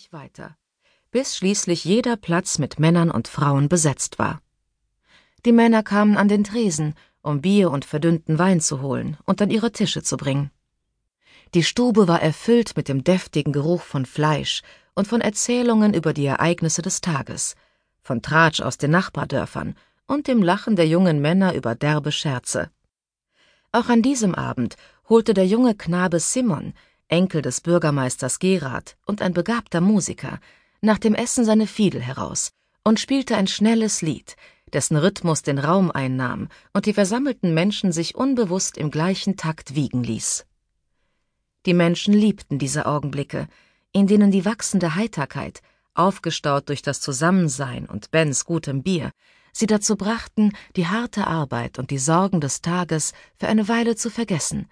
sich weiter, bis schließlich jeder Platz mit Männern und Frauen besetzt war. Die Männer kamen an den Tresen, um Bier und verdünnten Wein zu holen und an ihre Tische zu bringen. Die Stube war erfüllt mit dem deftigen Geruch von Fleisch und von Erzählungen über die Ereignisse des Tages, von Tratsch aus den Nachbardörfern und dem Lachen der jungen Männer über derbe Scherze. Auch an diesem Abend holte der junge Knabe Simon, Enkel des Bürgermeisters Gerard und ein begabter Musiker, nach dem Essen seine Fiedel heraus und spielte ein schnelles Lied, dessen Rhythmus den Raum einnahm und die versammelten Menschen sich unbewusst im gleichen Takt wiegen ließ. Die Menschen liebten diese Augenblicke, in denen die wachsende Heiterkeit, aufgestaut durch das Zusammensein und Bens gutem Bier, sie dazu brachten, die harte Arbeit und die Sorgen des Tages für eine Weile zu vergessen,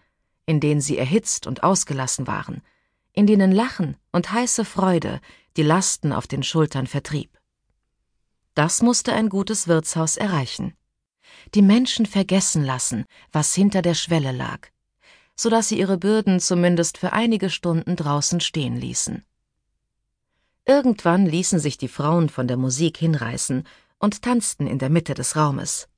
in denen sie erhitzt und ausgelassen waren, in denen Lachen und heiße Freude die Lasten auf den Schultern vertrieb. Das musste ein gutes Wirtshaus erreichen. Die Menschen vergessen lassen, was hinter der Schwelle lag, so dass sie ihre Bürden zumindest für einige Stunden draußen stehen ließen. Irgendwann ließen sich die Frauen von der Musik hinreißen und tanzten in der Mitte des Raumes.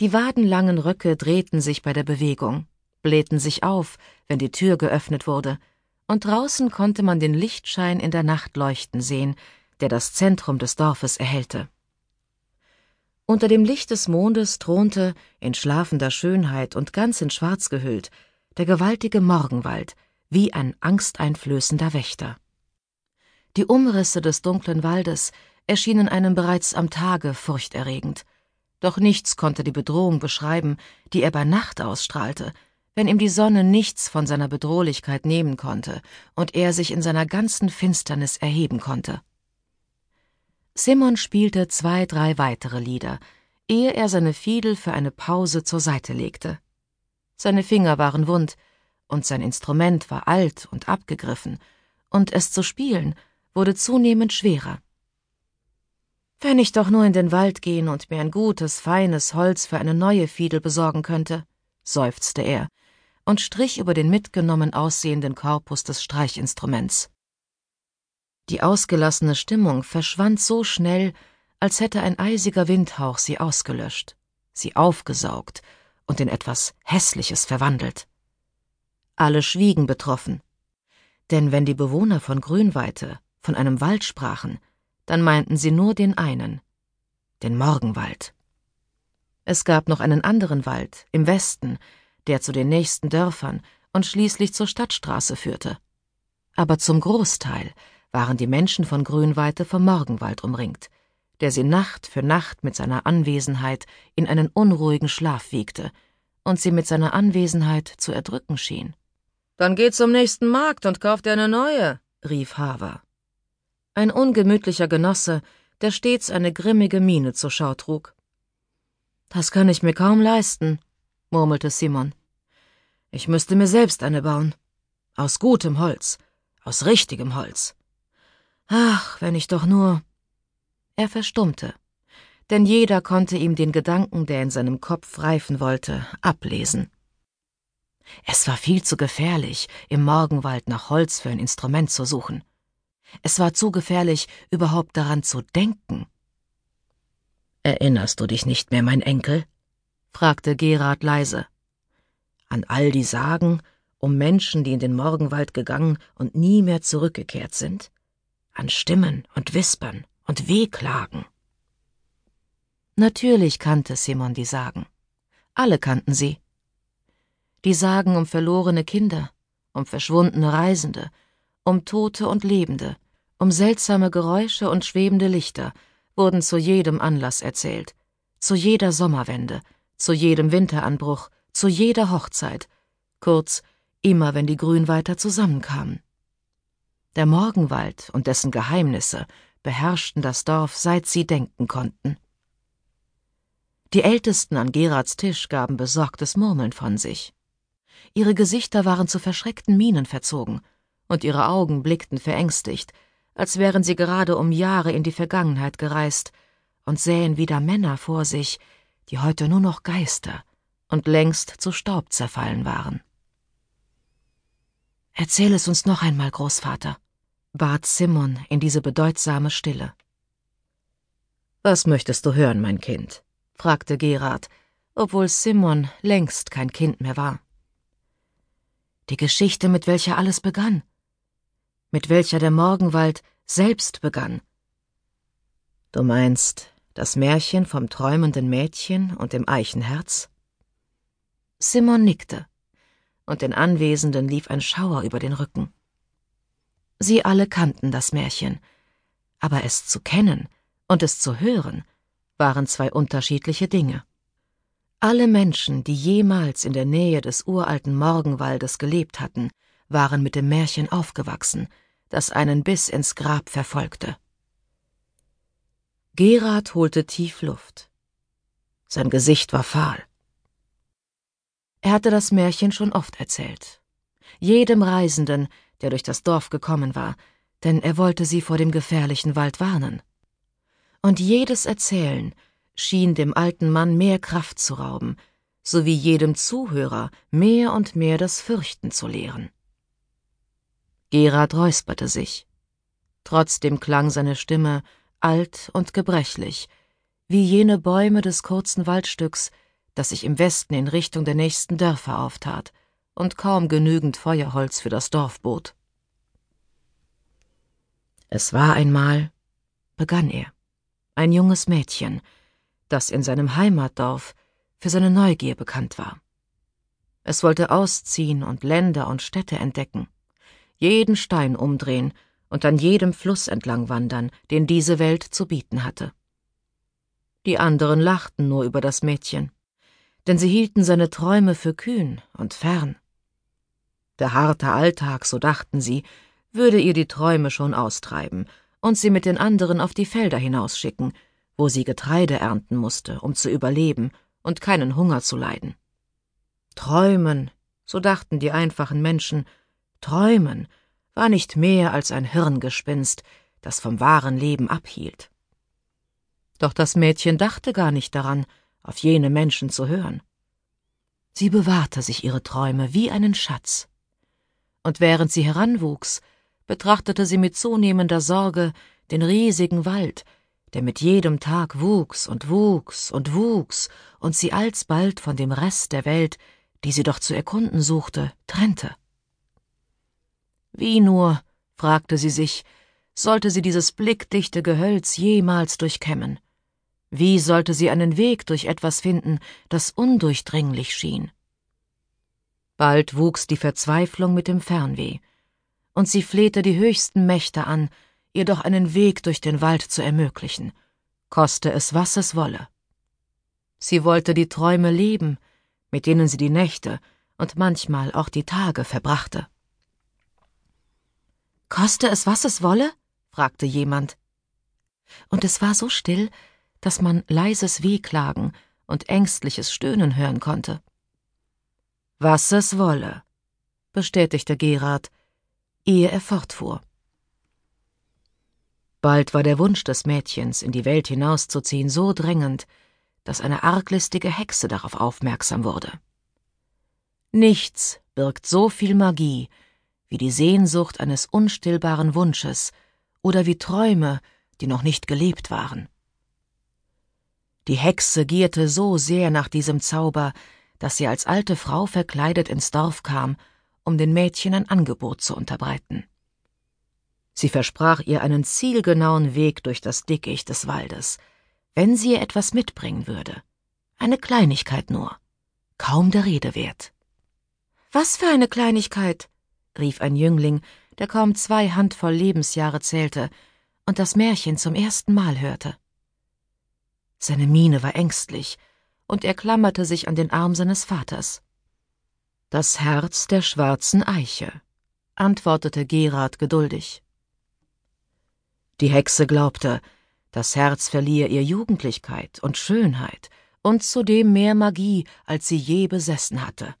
Die wadenlangen Röcke drehten sich bei der Bewegung, blähten sich auf, wenn die Tür geöffnet wurde, und draußen konnte man den Lichtschein in der Nacht leuchten sehen, der das Zentrum des Dorfes erhellte. Unter dem Licht des Mondes thronte, in schlafender Schönheit und ganz in Schwarz gehüllt, der gewaltige Morgenwald, wie ein angsteinflößender Wächter. Die Umrisse des dunklen Waldes erschienen einem bereits am Tage furchterregend, doch nichts konnte die Bedrohung beschreiben, die er bei Nacht ausstrahlte, wenn ihm die Sonne nichts von seiner Bedrohlichkeit nehmen konnte und er sich in seiner ganzen Finsternis erheben konnte. Simon spielte zwei, drei weitere Lieder, ehe er seine Fiedel für eine Pause zur Seite legte. Seine Finger waren wund, und sein Instrument war alt und abgegriffen, und es zu spielen wurde zunehmend schwerer. Wenn ich doch nur in den Wald gehen und mir ein gutes, feines Holz für eine neue Fiedel besorgen könnte, seufzte er und strich über den mitgenommen aussehenden Korpus des Streichinstruments. Die ausgelassene Stimmung verschwand so schnell, als hätte ein eisiger Windhauch sie ausgelöscht, sie aufgesaugt und in etwas Hässliches verwandelt. Alle schwiegen betroffen, denn wenn die Bewohner von Grünweite von einem Wald sprachen, dann meinten sie nur den einen, den Morgenwald. Es gab noch einen anderen Wald im Westen, der zu den nächsten Dörfern und schließlich zur Stadtstraße führte. Aber zum Großteil waren die Menschen von Grünweite vom Morgenwald umringt, der sie Nacht für Nacht mit seiner Anwesenheit in einen unruhigen Schlaf wiegte und sie mit seiner Anwesenheit zu erdrücken schien. Dann geh zum nächsten Markt und kauf dir eine neue, rief Haver. Ein ungemütlicher Genosse, der stets eine grimmige Miene zur Schau trug. Das kann ich mir kaum leisten, murmelte Simon. Ich müsste mir selbst eine bauen. Aus gutem Holz, aus richtigem Holz. Ach, wenn ich doch nur. Er verstummte, denn jeder konnte ihm den Gedanken, der in seinem Kopf reifen wollte, ablesen. Es war viel zu gefährlich, im Morgenwald nach Holz für ein Instrument zu suchen. Es war zu gefährlich, überhaupt daran zu denken. Erinnerst du dich nicht mehr, mein Enkel? fragte Gerard leise. An all die Sagen um Menschen, die in den Morgenwald gegangen und nie mehr zurückgekehrt sind? an Stimmen und Wispern und Wehklagen. Natürlich kannte Simon die Sagen. Alle kannten sie. Die Sagen um verlorene Kinder, um verschwundene Reisende, um Tote und Lebende, um seltsame Geräusche und schwebende Lichter wurden zu jedem Anlass erzählt, zu jeder Sommerwende, zu jedem Winteranbruch, zu jeder Hochzeit, kurz immer wenn die Grünweiter zusammenkamen. Der Morgenwald und dessen Geheimnisse beherrschten das Dorf, seit sie denken konnten. Die Ältesten an Gerards Tisch gaben besorgtes Murmeln von sich. Ihre Gesichter waren zu verschreckten Mienen verzogen, und ihre Augen blickten verängstigt, als wären sie gerade um Jahre in die Vergangenheit gereist und sähen wieder Männer vor sich, die heute nur noch Geister und längst zu Staub zerfallen waren. Erzähl es uns noch einmal, Großvater, bat Simon in diese bedeutsame Stille. Was möchtest du hören, mein Kind? fragte Gerard, obwohl Simon längst kein Kind mehr war. Die Geschichte, mit welcher alles begann, mit welcher der Morgenwald selbst begann. Du meinst das Märchen vom träumenden Mädchen und dem Eichenherz? Simon nickte, und den Anwesenden lief ein Schauer über den Rücken. Sie alle kannten das Märchen, aber es zu kennen und es zu hören waren zwei unterschiedliche Dinge. Alle Menschen, die jemals in der Nähe des uralten Morgenwaldes gelebt hatten, waren mit dem Märchen aufgewachsen, das einen bis ins Grab verfolgte. Gerard holte tief Luft. Sein Gesicht war fahl. Er hatte das Märchen schon oft erzählt. Jedem Reisenden, der durch das Dorf gekommen war, denn er wollte sie vor dem gefährlichen Wald warnen. Und jedes Erzählen schien dem alten Mann mehr Kraft zu rauben, sowie jedem Zuhörer mehr und mehr das Fürchten zu lehren. Gerard räusperte sich. Trotzdem klang seine Stimme alt und gebrechlich, wie jene Bäume des kurzen Waldstücks, das sich im Westen in Richtung der nächsten Dörfer auftat und kaum genügend Feuerholz für das Dorf bot. Es war einmal, begann er, ein junges Mädchen, das in seinem Heimatdorf für seine Neugier bekannt war. Es wollte ausziehen und Länder und Städte entdecken jeden Stein umdrehen und an jedem Fluss entlang wandern, den diese Welt zu bieten hatte. Die anderen lachten nur über das Mädchen, denn sie hielten seine Träume für kühn und fern. Der harte Alltag, so dachten sie, würde ihr die Träume schon austreiben und sie mit den anderen auf die Felder hinausschicken, wo sie Getreide ernten musste, um zu überleben und keinen Hunger zu leiden. Träumen, so dachten die einfachen Menschen, Träumen war nicht mehr als ein Hirngespinst, das vom wahren Leben abhielt. Doch das Mädchen dachte gar nicht daran, auf jene Menschen zu hören. Sie bewahrte sich ihre Träume wie einen Schatz. Und während sie heranwuchs, betrachtete sie mit zunehmender Sorge den riesigen Wald, der mit jedem Tag wuchs und wuchs und wuchs und sie alsbald von dem Rest der Welt, die sie doch zu erkunden suchte, trennte. Wie nur, fragte sie sich, sollte sie dieses blickdichte Gehölz jemals durchkämmen? Wie sollte sie einen Weg durch etwas finden, das undurchdringlich schien? Bald wuchs die Verzweiflung mit dem Fernweh, und sie flehte die höchsten Mächte an, ihr doch einen Weg durch den Wald zu ermöglichen, koste es, was es wolle. Sie wollte die Träume leben, mit denen sie die Nächte und manchmal auch die Tage verbrachte. Koste es, was es wolle? fragte jemand. Und es war so still, dass man leises Wehklagen und ängstliches Stöhnen hören konnte. Was es wolle, bestätigte Gerard, ehe er fortfuhr. Bald war der Wunsch des Mädchens, in die Welt hinauszuziehen, so drängend, dass eine arglistige Hexe darauf aufmerksam wurde. Nichts birgt so viel Magie wie die Sehnsucht eines unstillbaren Wunsches oder wie Träume, die noch nicht gelebt waren. Die Hexe gierte so sehr nach diesem Zauber, dass sie als alte Frau verkleidet ins Dorf kam, um den Mädchen ein Angebot zu unterbreiten. Sie versprach ihr einen zielgenauen Weg durch das Dickicht des Waldes, wenn sie ihr etwas mitbringen würde. Eine Kleinigkeit nur, kaum der Rede wert. Was für eine Kleinigkeit? rief ein Jüngling, der kaum zwei Handvoll Lebensjahre zählte und das Märchen zum ersten Mal hörte. Seine Miene war ängstlich, und er klammerte sich an den Arm seines Vaters. Das Herz der schwarzen Eiche, antwortete Gerard geduldig. Die Hexe glaubte, das Herz verlieh ihr Jugendlichkeit und Schönheit und zudem mehr Magie, als sie je besessen hatte.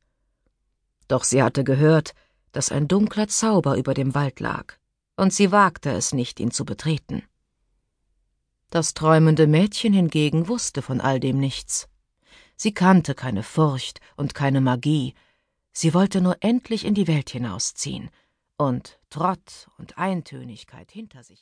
Doch sie hatte gehört, dass ein dunkler Zauber über dem Wald lag, und sie wagte es nicht, ihn zu betreten. Das träumende Mädchen hingegen wusste von all dem nichts. Sie kannte keine Furcht und keine Magie, sie wollte nur endlich in die Welt hinausziehen und Trott und Eintönigkeit hinter sich